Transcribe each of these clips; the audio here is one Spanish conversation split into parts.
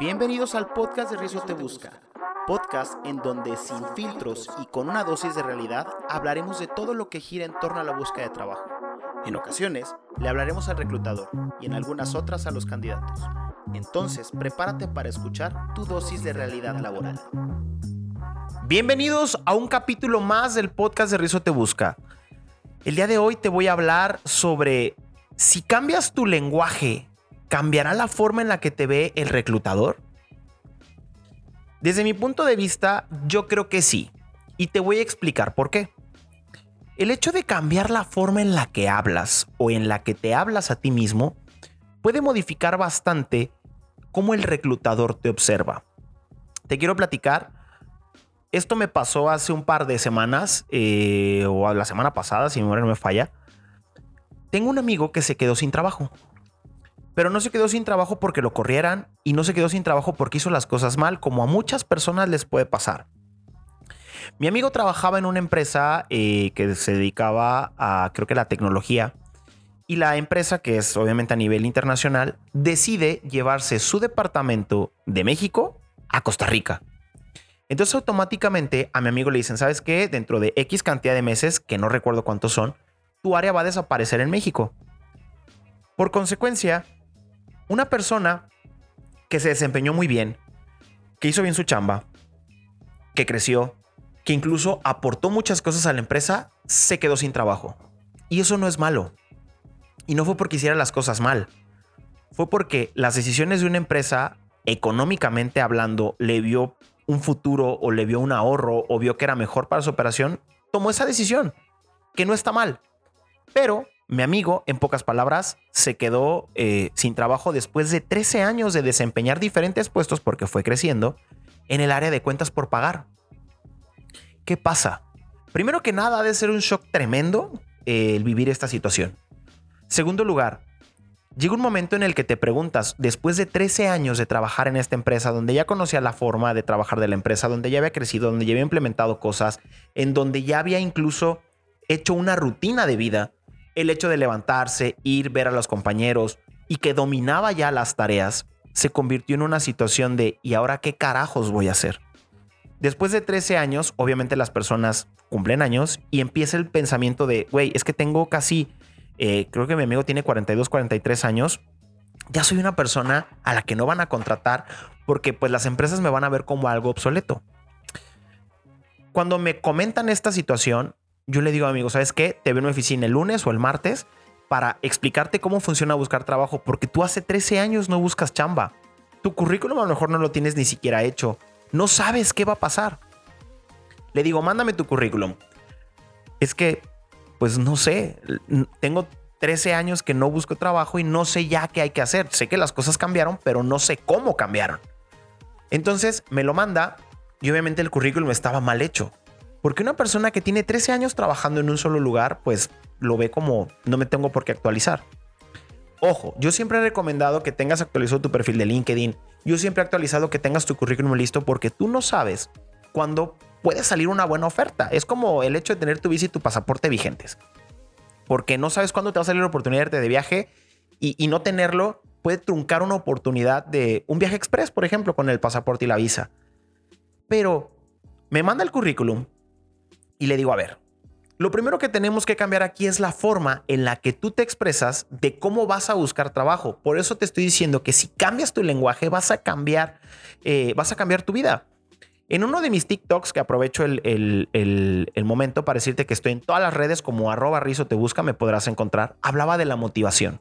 Bienvenidos al podcast de Rizo Te Busca, podcast en donde sin filtros y con una dosis de realidad hablaremos de todo lo que gira en torno a la búsqueda de trabajo. En ocasiones le hablaremos al reclutador y en algunas otras a los candidatos. Entonces, prepárate para escuchar tu dosis de realidad laboral. Bienvenidos a un capítulo más del podcast de Rizo Te Busca. El día de hoy te voy a hablar sobre si cambias tu lenguaje ¿cambiará la forma en la que te ve el reclutador? Desde mi punto de vista, yo creo que sí. Y te voy a explicar por qué. El hecho de cambiar la forma en la que hablas o en la que te hablas a ti mismo puede modificar bastante cómo el reclutador te observa. Te quiero platicar. Esto me pasó hace un par de semanas, eh, o la semana pasada, si mi memoria no me falla. Tengo un amigo que se quedó sin trabajo. Pero no se quedó sin trabajo porque lo corrieran y no se quedó sin trabajo porque hizo las cosas mal, como a muchas personas les puede pasar. Mi amigo trabajaba en una empresa eh, que se dedicaba a, creo que la tecnología, y la empresa, que es obviamente a nivel internacional, decide llevarse su departamento de México a Costa Rica. Entonces automáticamente a mi amigo le dicen, ¿sabes qué? Dentro de X cantidad de meses, que no recuerdo cuántos son, tu área va a desaparecer en México. Por consecuencia, una persona que se desempeñó muy bien, que hizo bien su chamba, que creció, que incluso aportó muchas cosas a la empresa, se quedó sin trabajo. Y eso no es malo. Y no fue porque hiciera las cosas mal. Fue porque las decisiones de una empresa, económicamente hablando, le vio un futuro o le vio un ahorro o vio que era mejor para su operación, tomó esa decisión, que no está mal. Pero mi amigo, en pocas palabras, se quedó eh, sin trabajo después de 13 años de desempeñar diferentes puestos porque fue creciendo en el área de cuentas por pagar. ¿Qué pasa? Primero que nada, ha de ser un shock tremendo eh, el vivir esta situación. Segundo lugar, llega un momento en el que te preguntas, después de 13 años de trabajar en esta empresa, donde ya conocía la forma de trabajar de la empresa, donde ya había crecido, donde ya había implementado cosas, en donde ya había incluso hecho una rutina de vida, el hecho de levantarse, ir, ver a los compañeros y que dominaba ya las tareas, se convirtió en una situación de ¿y ahora qué carajos voy a hacer? Después de 13 años, obviamente las personas cumplen años y empieza el pensamiento de, güey, es que tengo casi, eh, creo que mi amigo tiene 42, 43 años, ya soy una persona a la que no van a contratar porque pues las empresas me van a ver como algo obsoleto. Cuando me comentan esta situación, yo le digo, amigo, ¿sabes qué? Te veo en mi oficina el lunes o el martes para explicarte cómo funciona buscar trabajo, porque tú hace 13 años no buscas chamba. Tu currículum a lo mejor no lo tienes ni siquiera hecho. No sabes qué va a pasar. Le digo, mándame tu currículum. Es que, pues no sé, tengo 13 años que no busco trabajo y no sé ya qué hay que hacer. Sé que las cosas cambiaron, pero no sé cómo cambiaron. Entonces me lo manda y obviamente el currículum estaba mal hecho. Porque una persona que tiene 13 años trabajando en un solo lugar, pues lo ve como no me tengo por qué actualizar. Ojo, yo siempre he recomendado que tengas actualizado tu perfil de LinkedIn. Yo siempre he actualizado que tengas tu currículum listo porque tú no sabes cuándo puede salir una buena oferta. Es como el hecho de tener tu visa y tu pasaporte vigentes. Porque no sabes cuándo te va a salir la oportunidad de viaje y, y no tenerlo puede truncar una oportunidad de un viaje express, por ejemplo, con el pasaporte y la visa. Pero me manda el currículum, y le digo, a ver, lo primero que tenemos que cambiar aquí es la forma en la que tú te expresas de cómo vas a buscar trabajo. Por eso te estoy diciendo que si cambias tu lenguaje vas a cambiar, eh, vas a cambiar tu vida. En uno de mis TikToks, que aprovecho el, el, momento para decirte que estoy en todas las redes como arroba rizo te busca, me podrás encontrar, hablaba de la motivación.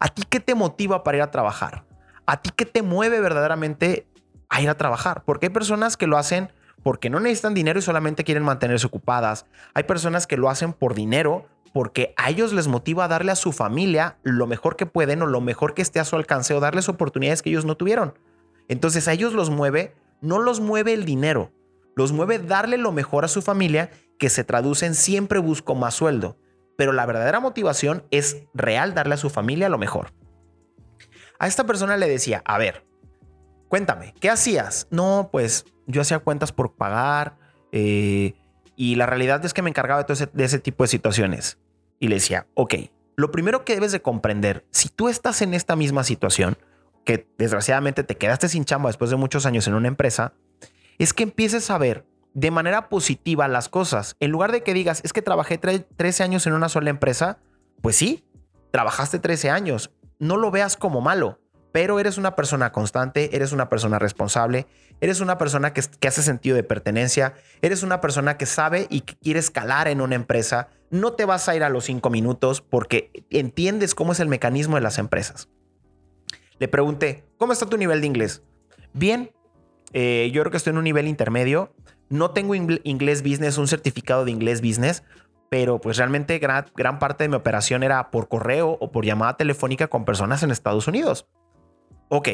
¿A ti qué te motiva para ir a trabajar? ¿A ti qué te mueve verdaderamente a ir a trabajar? Porque hay personas que lo hacen porque no necesitan dinero y solamente quieren mantenerse ocupadas. Hay personas que lo hacen por dinero porque a ellos les motiva darle a su familia lo mejor que pueden o lo mejor que esté a su alcance o darles oportunidades que ellos no tuvieron. Entonces a ellos los mueve, no los mueve el dinero, los mueve darle lo mejor a su familia que se traduce en siempre busco más sueldo. Pero la verdadera motivación es real darle a su familia lo mejor. A esta persona le decía, a ver, cuéntame, ¿qué hacías? No, pues yo hacía cuentas por pagar eh, y la realidad es que me encargaba de, ese, de ese tipo de situaciones. Y le decía, ok, lo primero que debes de comprender, si tú estás en esta misma situación, que desgraciadamente te quedaste sin chamba después de muchos años en una empresa, es que empieces a ver de manera positiva las cosas. En lugar de que digas, es que trabajé 13 años en una sola empresa, pues sí, trabajaste 13 años. No lo veas como malo, pero eres una persona constante, eres una persona responsable, eres una persona que, hace sentido de pertenencia, eres una persona que sabe y que quiere escalar en una empresa. No te vas a ir a los cinco minutos porque entiendes cómo es el mecanismo de las empresas. Le pregunté, ¿cómo está tu nivel de inglés? Bien, eh, yo creo que estoy en un nivel intermedio. No tengo inglés business, un certificado de inglés business, pero pues realmente gran, gran, parte de mi operación era por correo o por llamada telefónica con personas en Estados Unidos. Ok,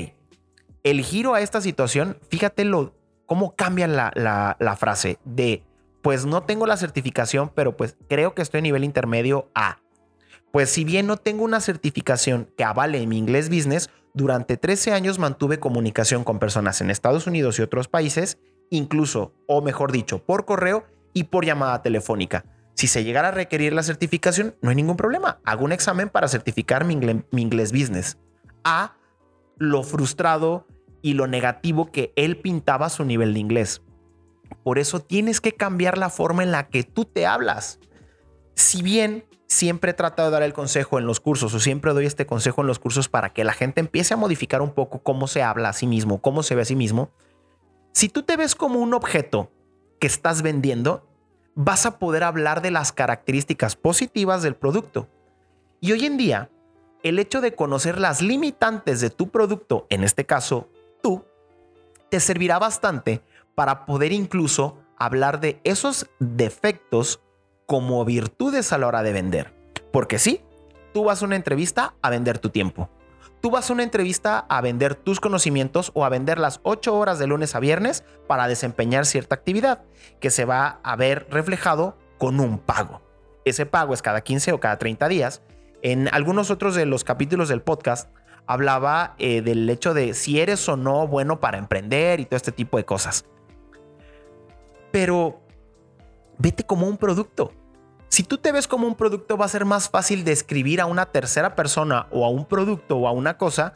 el giro a esta situación, fíjate lo, cómo cambia la, la, frase de, pues no tengo la certificación, pero pues creo que estoy en nivel intermedio A. Pues si bien no tengo una certificación que avale mi inglés business, durante 13 años mantuve comunicación con personas en Estados Unidos y otros países, incluso, o mejor dicho, por correo y por llamada telefónica. Si se llegara a requerir la certificación, no hay ningún problema. Hago un examen para certificar mi, inglés business. A lo frustrado y lo negativo que él pintaba su nivel de inglés. Por eso tienes que cambiar la forma en la que tú te hablas. Si bien siempre he tratado de dar el consejo en los cursos o siempre doy este consejo en los cursos para que la gente empiece a modificar un poco cómo se habla a sí mismo, cómo se ve a sí mismo. Si tú te ves como un objeto que estás vendiendo, vas a poder hablar de las características positivas del producto. Y hoy en día, el hecho de conocer las limitantes de tu producto, en este caso tú, te servirá bastante para poder incluso hablar de esos defectos como virtudes a la hora de vender. Porque sí, tú vas a una entrevista a vender tu tiempo. Tú vas a una entrevista a vender tus conocimientos o a vender las 8 horas de lunes a viernes para desempeñar cierta actividad que se va a ver reflejado con un pago. Ese pago es cada 15 o cada 30 días. En algunos otros de los capítulos del podcast hablaba eh, del hecho de si eres o no bueno para emprender y todo este tipo de cosas. Pero vete como un producto. Si tú te ves como un producto, va a ser más fácil describir a una tercera persona o a un producto o a una cosa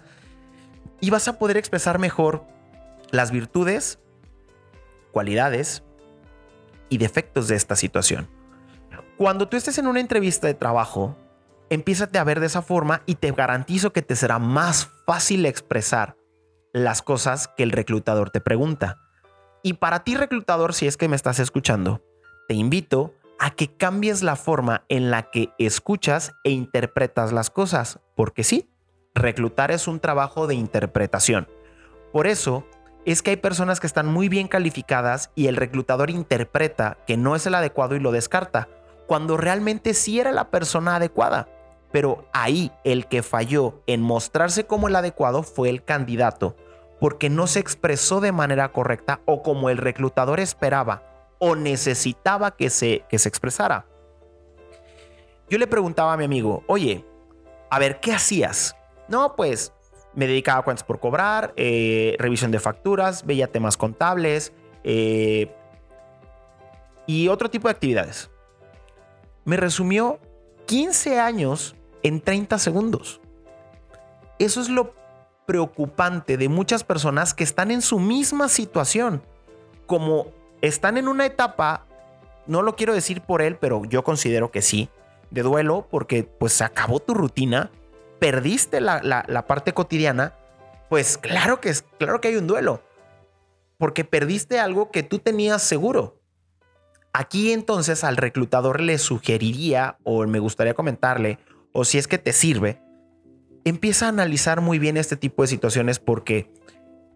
y vas a poder expresar mejor las virtudes, cualidades y defectos de esta situación. Cuando tú estés en una entrevista de trabajo, empiézate a ver de esa forma y te garantizo que te será más fácil expresar las cosas que el reclutador te pregunta. Y para ti, reclutador, si es que me estás escuchando, te invito a que cambies la forma en la que escuchas e interpretas las cosas, porque sí, reclutar es un trabajo de interpretación. Por eso es que hay personas que están muy bien calificadas y el reclutador interpreta que no es el adecuado y lo descarta, cuando realmente sí era la persona adecuada. Pero ahí el que falló en mostrarse como el adecuado fue el candidato, porque no se expresó de manera correcta o como el reclutador esperaba o necesitaba que se, que se expresara. Yo le preguntaba a mi amigo, oye, a ver, ¿qué hacías? No, pues me dedicaba a cuentas por cobrar, eh, revisión de facturas, veía temas contables eh, y otro tipo de actividades. Me resumió 15 años en 30 segundos. Eso es lo preocupante de muchas personas que están en su misma situación. Como están en una etapa, no lo quiero decir por él, pero yo considero que sí, de duelo, porque pues se acabó tu rutina, perdiste la, parte cotidiana, pues claro que, es, claro que hay un duelo, porque perdiste algo que tú tenías seguro. Aquí entonces al reclutador le sugeriría, o me gustaría comentarle, o si es que te sirve, empieza a analizar muy bien este tipo de situaciones porque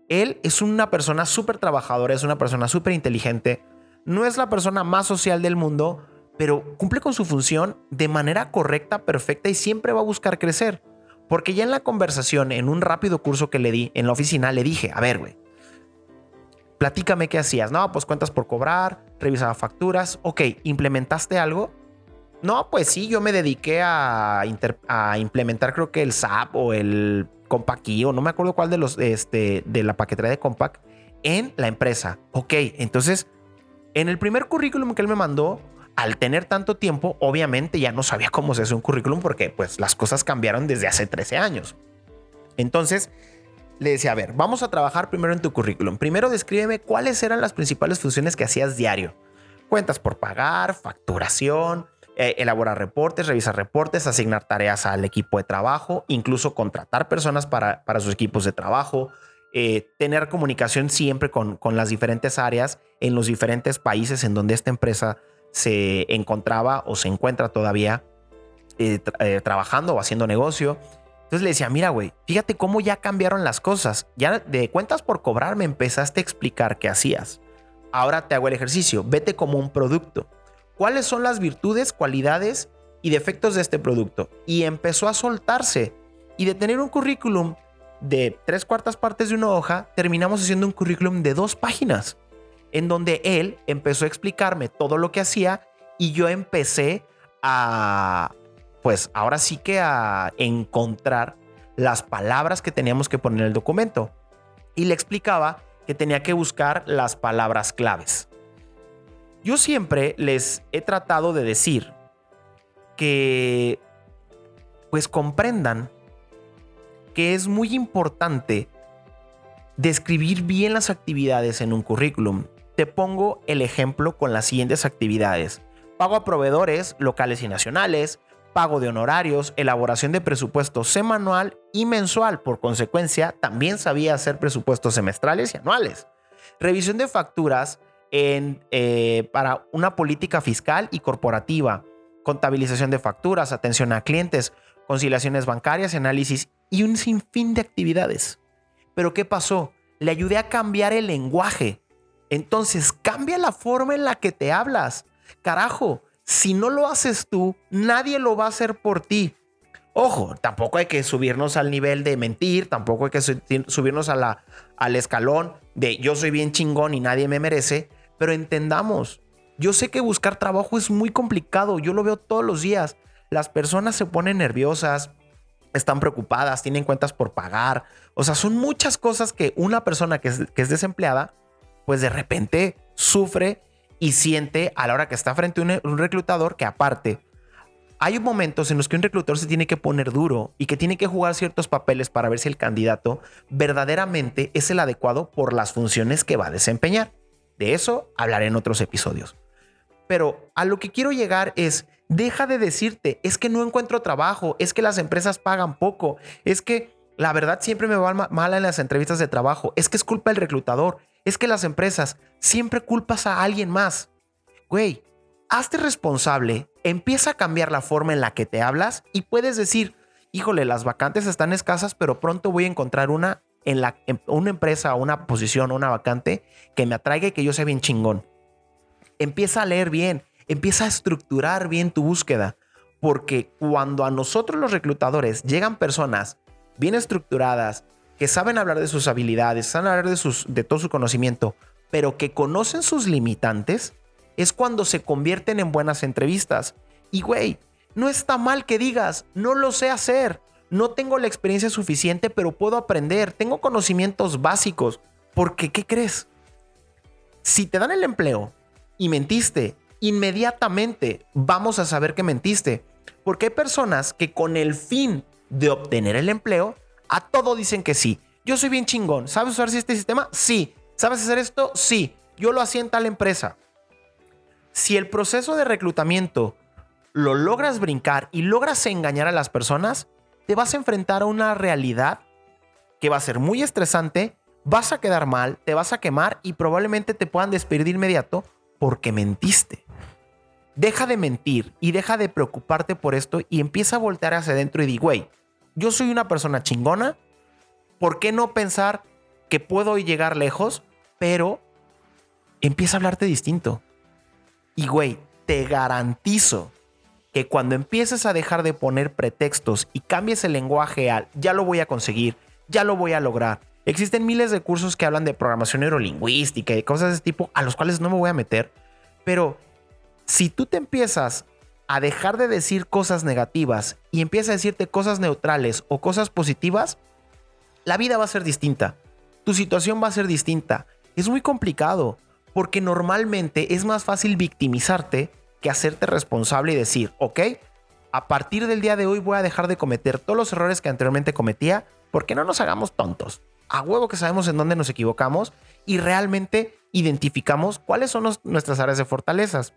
él es una persona súper trabajadora, es una persona súper inteligente, no es la persona más social del mundo, pero cumple con su función de manera correcta, perfecta y siempre va a buscar crecer. Porque ya en la conversación, en un rápido curso que le di en la oficina, le dije, a ver, güey, platícame qué hacías. No, pues cuentas por cobrar, revisaba facturas. Ok, ¿implementaste algo? No, pues sí, yo me dediqué a, implementar creo que el SAP o el Compact o no me acuerdo cuál de los este, de la paquetería de Compact en la empresa. Ok, entonces en el primer currículum que él me mandó, al tener tanto tiempo, obviamente ya no sabía cómo se hace un currículum porque pues las cosas cambiaron desde hace 13 años. Entonces le decía, a ver, vamos a trabajar primero en tu currículum. Primero descríbeme cuáles eran las principales funciones que hacías diario. Cuentas por pagar, facturación, eh, elaborar reportes, revisar reportes, asignar tareas al equipo de trabajo, incluso contratar personas para, para sus equipos de trabajo, eh, tener comunicación siempre con, con las diferentes áreas en los diferentes países en donde esta empresa se encontraba o se encuentra todavía eh, trabajando o haciendo negocio. Entonces le decía, mira, güey, fíjate cómo ya cambiaron las cosas. Ya de cuentas por cobrar me empezaste a explicar qué hacías. Ahora te hago el ejercicio. Vete como un producto cuáles son las virtudes, cualidades y defectos de este producto. Y empezó a soltarse. Y de tener un currículum de tres cuartas partes de una hoja, terminamos haciendo un currículum de dos páginas, en donde él empezó a explicarme todo lo que hacía y yo empecé a, pues ahora sí que a encontrar las palabras que teníamos que poner en el documento. Y le explicaba que tenía que buscar las palabras claves. Yo siempre les he tratado de decir que pues comprendan que es muy importante describir bien las actividades en un currículum. Te pongo el ejemplo con las siguientes actividades. Pago a proveedores locales y nacionales, pago de honorarios, elaboración de presupuestos semanal y mensual. Por consecuencia, también sabía hacer presupuestos semestrales y anuales. Revisión de facturas, eh, para una política fiscal y corporativa, contabilización de facturas, atención a clientes, conciliaciones bancarias, análisis y un sinfín de actividades. Pero ¿qué pasó? Le ayudé a cambiar el lenguaje. Entonces, cambia la forma en la que te hablas. Carajo, si no lo haces tú, nadie lo va a hacer por ti. Ojo, tampoco hay que subirnos al nivel de mentir, tampoco hay que subirnos al escalón de yo soy bien chingón y nadie me merece, pero entendamos, yo sé que buscar trabajo es muy complicado, yo lo veo todos los días. Las personas se ponen nerviosas, están preocupadas, tienen cuentas por pagar. O sea, son muchas cosas que una persona que es, desempleada, pues de repente sufre y siente a la hora que está frente a un, un reclutador que aparte hay momentos en los que un reclutador se tiene que poner duro y que tiene que jugar ciertos papeles para ver si el candidato verdaderamente es el adecuado por las funciones que va a desempeñar. De eso hablaré en otros episodios. Pero a lo que quiero llegar es, deja de decirte, es que no encuentro trabajo, es que las empresas pagan poco, es que la verdad siempre me va mal en las entrevistas de trabajo, es que es culpa del reclutador, es que las empresas siempre culpas a alguien más. Güey, hazte responsable, empieza a cambiar la forma en la que te hablas y puedes decir, híjole, las vacantes están escasas, pero pronto voy a encontrar una en, la, una empresa, una posición, una vacante que me atraiga y que yo sea bien chingón. Empieza a leer bien, empieza a estructurar bien tu búsqueda, porque cuando a nosotros los reclutadores llegan personas bien estructuradas, que saben hablar de sus habilidades, saben hablar de, sus, de todo su conocimiento, pero que conocen sus limitantes, es cuando se convierten en buenas entrevistas. Y güey, no está mal que digas, no lo sé hacer, no tengo la experiencia suficiente, pero puedo aprender, tengo conocimientos básicos. Porque, ¿qué crees? Si te dan el empleo y mentiste, inmediatamente vamos a saber que mentiste. Porque hay personas que con el fin de obtener el empleo, a todo dicen que sí. Yo soy bien chingón. ¿Sabes usar este sistema? Sí. ¿Sabes hacer esto? Sí. Yo lo hacía en tal empresa. Si el proceso de reclutamiento lo logras brincar y logras engañar a las personas, te vas a enfrentar a una realidad que va a ser muy estresante, vas a quedar mal, te vas a quemar y probablemente te puedan despedir de inmediato porque mentiste. Deja de mentir y deja de preocuparte por esto y empieza a voltear hacia adentro y di, güey, yo soy una persona chingona, ¿por qué no pensar que puedo llegar lejos? Pero empieza a hablarte distinto. Y güey, te garantizo que cuando empieces a dejar de poner pretextos y cambies el lenguaje al ya lo voy a conseguir, ya lo voy a lograr. Existen miles de cursos que hablan de programación neurolingüística y cosas de ese tipo a los cuales no me voy a meter, pero si tú te empiezas a dejar de decir cosas negativas y empiezas a decirte cosas neutrales o cosas positivas, la vida va a ser distinta. Tu situación va a ser distinta. Es muy complicado porque normalmente es más fácil victimizarte que hacerte responsable y decir, ok, a partir del día de hoy voy a dejar de cometer todos los errores que anteriormente cometía, porque no nos hagamos tontos. a huevo que sabemos en dónde nos equivocamos y realmente identificamos cuáles son nuestras áreas de fortalezas.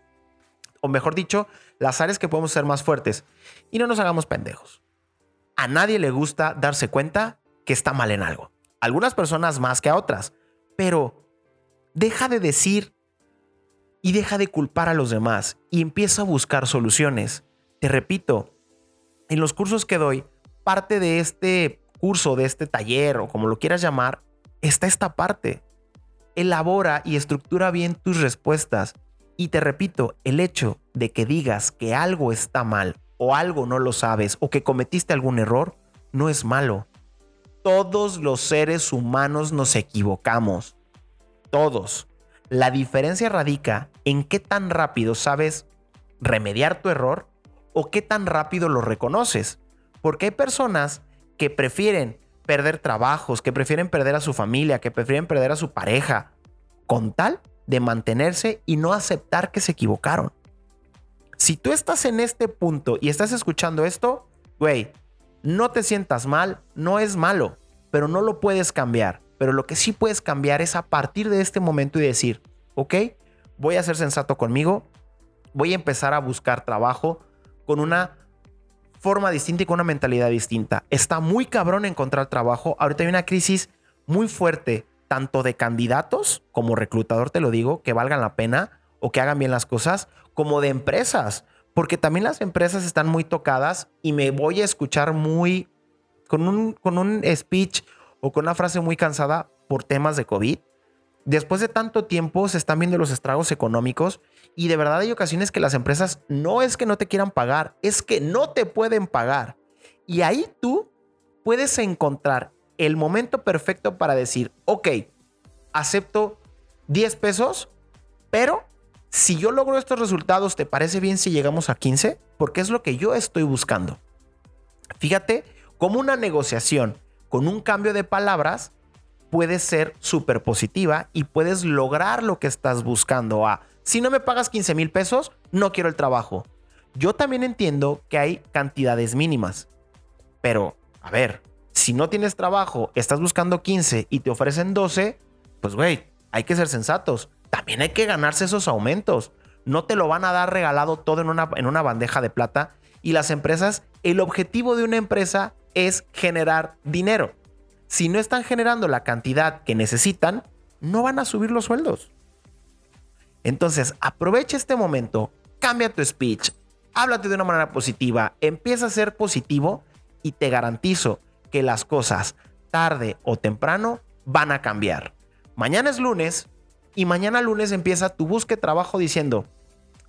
O mejor dicho, las áreas que podemos ser más fuertes. Y no nos hagamos pendejos. A nadie le gusta darse cuenta que está mal en algo. Algunas personas más que a otras. Pero deja de decir y deja de culpar a los demás y empieza a buscar soluciones. Te repito, en los cursos que doy, parte de este curso, de este taller o como lo quieras llamar, está esta parte. Elabora y estructura bien tus respuestas. Y te repito, el hecho de que digas que algo está mal o algo no lo sabes o que cometiste algún error no es malo. Todos los seres humanos nos equivocamos. Todos. La diferencia radica en qué tan rápido sabes remediar tu error o qué tan rápido lo reconoces. Porque hay personas que prefieren perder trabajos, que prefieren perder a su familia, que prefieren perder a su pareja, con tal de mantenerse y no aceptar que se equivocaron. Si tú estás en este punto y estás escuchando esto, güey, no te sientas mal, no es malo, pero no lo puedes cambiar. Pero lo que sí puedes cambiar es a partir de este momento y decir, ok, voy a ser sensato conmigo, voy a empezar a buscar trabajo con una forma distinta y con una mentalidad distinta. Está muy cabrón encontrar trabajo. Ahorita hay una crisis muy fuerte, tanto de candidatos, como reclutador te lo digo, que valgan la pena o que hagan bien las cosas, como de empresas. Porque también las empresas están muy tocadas y me voy a escuchar muy con un, con un speech o con una frase muy cansada por temas de COVID. Después de tanto tiempo se están viendo los estragos económicos y de verdad hay ocasiones que las empresas no es que no te quieran pagar, es que no te pueden pagar. Y ahí tú puedes encontrar el momento perfecto para decir, ok, acepto 10 pesos, pero si yo logro estos resultados, ¿te parece bien si llegamos a 15? Porque es lo que yo estoy buscando. Fíjate cómo una negociación con un cambio de palabras puede ser súper positiva y puedes lograr lo que estás buscando. A, si no me pagas 15 mil pesos, no quiero el trabajo. Yo también entiendo que hay cantidades mínimas, pero a ver, si no tienes trabajo, estás buscando 15 y te ofrecen 12, pues güey, hay que ser sensatos. También hay que ganarse esos aumentos. No te lo van a dar regalado todo en una, en una bandeja de plata. Y las empresas, el objetivo de una empresa es generar dinero. Si no están generando la cantidad que necesitan, no van a subir los sueldos. Entonces, aprovecha este momento, cambia tu speech, háblate de una manera positiva, empieza a ser positivo y te garantizo que las cosas, tarde o temprano, van a cambiar. Mañana es lunes y mañana lunes empieza tu búsqueda de trabajo diciendo,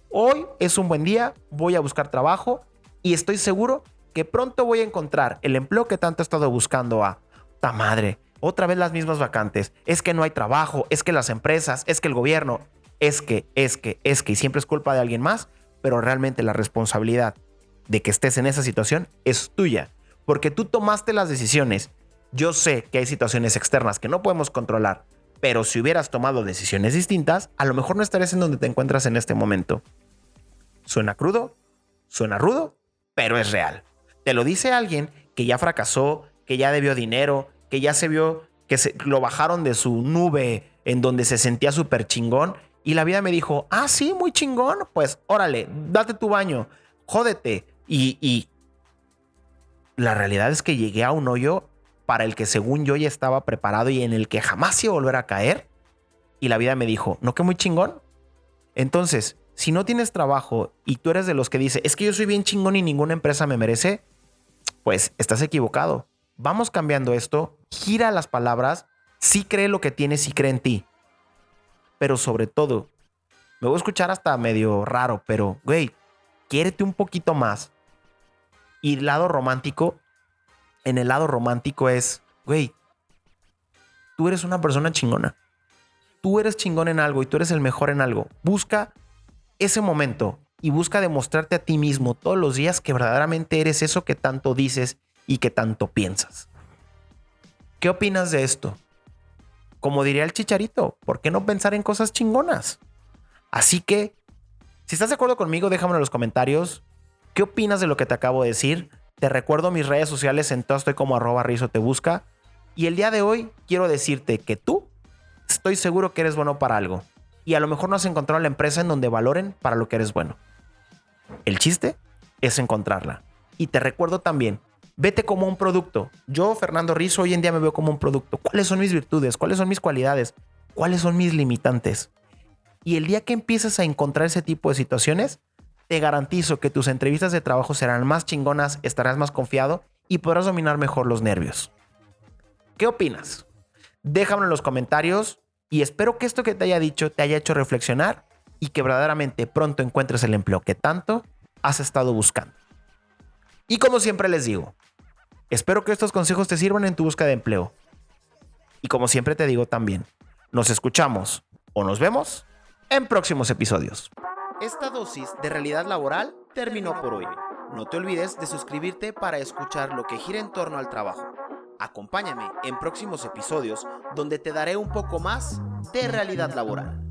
hoy es un buen día, voy a buscar trabajo y estoy seguro que pronto voy a encontrar el empleo que tanto he estado buscando a ta madre. Otra vez las mismas vacantes. Es que no hay trabajo, es que las empresas, es que el gobierno, es que, es que, es que, y siempre es culpa de alguien más, pero realmente la responsabilidad de que estés en esa situación es tuya, porque tú tomaste las decisiones. Yo sé que hay situaciones externas que no podemos controlar, pero si hubieras tomado decisiones distintas, a lo mejor no estarías en donde te encuentras en este momento. Suena crudo, suena rudo, pero es real. Te lo dice alguien que ya fracasó, que ya debió dinero, que ya se vio que se, lo bajaron de su nube en donde se sentía súper chingón. Y la vida me dijo, ah, sí, muy chingón. Pues órale, date tu baño, jódete. Y, y la realidad es que llegué a un hoyo para el que según yo ya estaba preparado y en el que jamás iba a volver a caer. Y la vida me dijo, no que muy chingón. Entonces, si no tienes trabajo y tú eres de los que dice, es que yo soy bien chingón y ninguna empresa me merece, pues estás equivocado. Vamos cambiando esto, gira las palabras, sí cree lo que tienes, sí cree en ti. Pero sobre todo, me voy a escuchar hasta medio raro, pero, güey, quiérete un poquito más. Y el lado romántico, en el lado romántico es, güey, tú eres una persona chingona. Tú eres chingón en algo y tú eres el mejor en algo. Busca ese momento y busca demostrarte a ti mismo todos los días que verdaderamente eres eso que tanto dices y que tanto piensas. ¿Qué opinas de esto? Como diría el chicharito, ¿por qué no pensar en cosas chingonas? Así que, si estás de acuerdo conmigo, déjame en los comentarios. ¿Qué opinas de lo que te acabo de decir? Te recuerdo mis redes sociales, en todo estoy como arroba rizo te busca. Y el día de hoy quiero decirte que tú estoy seguro que eres bueno para algo. Y a lo mejor no has encontrado la empresa en donde valoren para lo que eres bueno. El chiste es encontrarla. Y te recuerdo también, vete como un producto. Yo, Fernando Rizzo, hoy en día me veo como un producto. ¿Cuáles son mis virtudes? ¿Cuáles son mis cualidades? ¿Cuáles son mis limitantes? Y el día que empieces a encontrar ese tipo de situaciones, te garantizo que tus entrevistas de trabajo serán más chingonas, estarás más confiado y podrás dominar mejor los nervios. ¿Qué opinas? Déjamelo en los comentarios y espero que esto que te haya dicho te haya hecho reflexionar y que verdaderamente pronto encuentres el empleo que tanto has estado buscando. Y como siempre les digo, espero que estos consejos te sirvan en tu búsqueda de empleo. Y como siempre te digo también, nos escuchamos o nos vemos en próximos episodios. Esta dosis de realidad laboral terminó por hoy. No te olvides de suscribirte para escuchar lo que gira en torno al trabajo. Acompáñame en próximos episodios donde te daré un poco más de realidad laboral.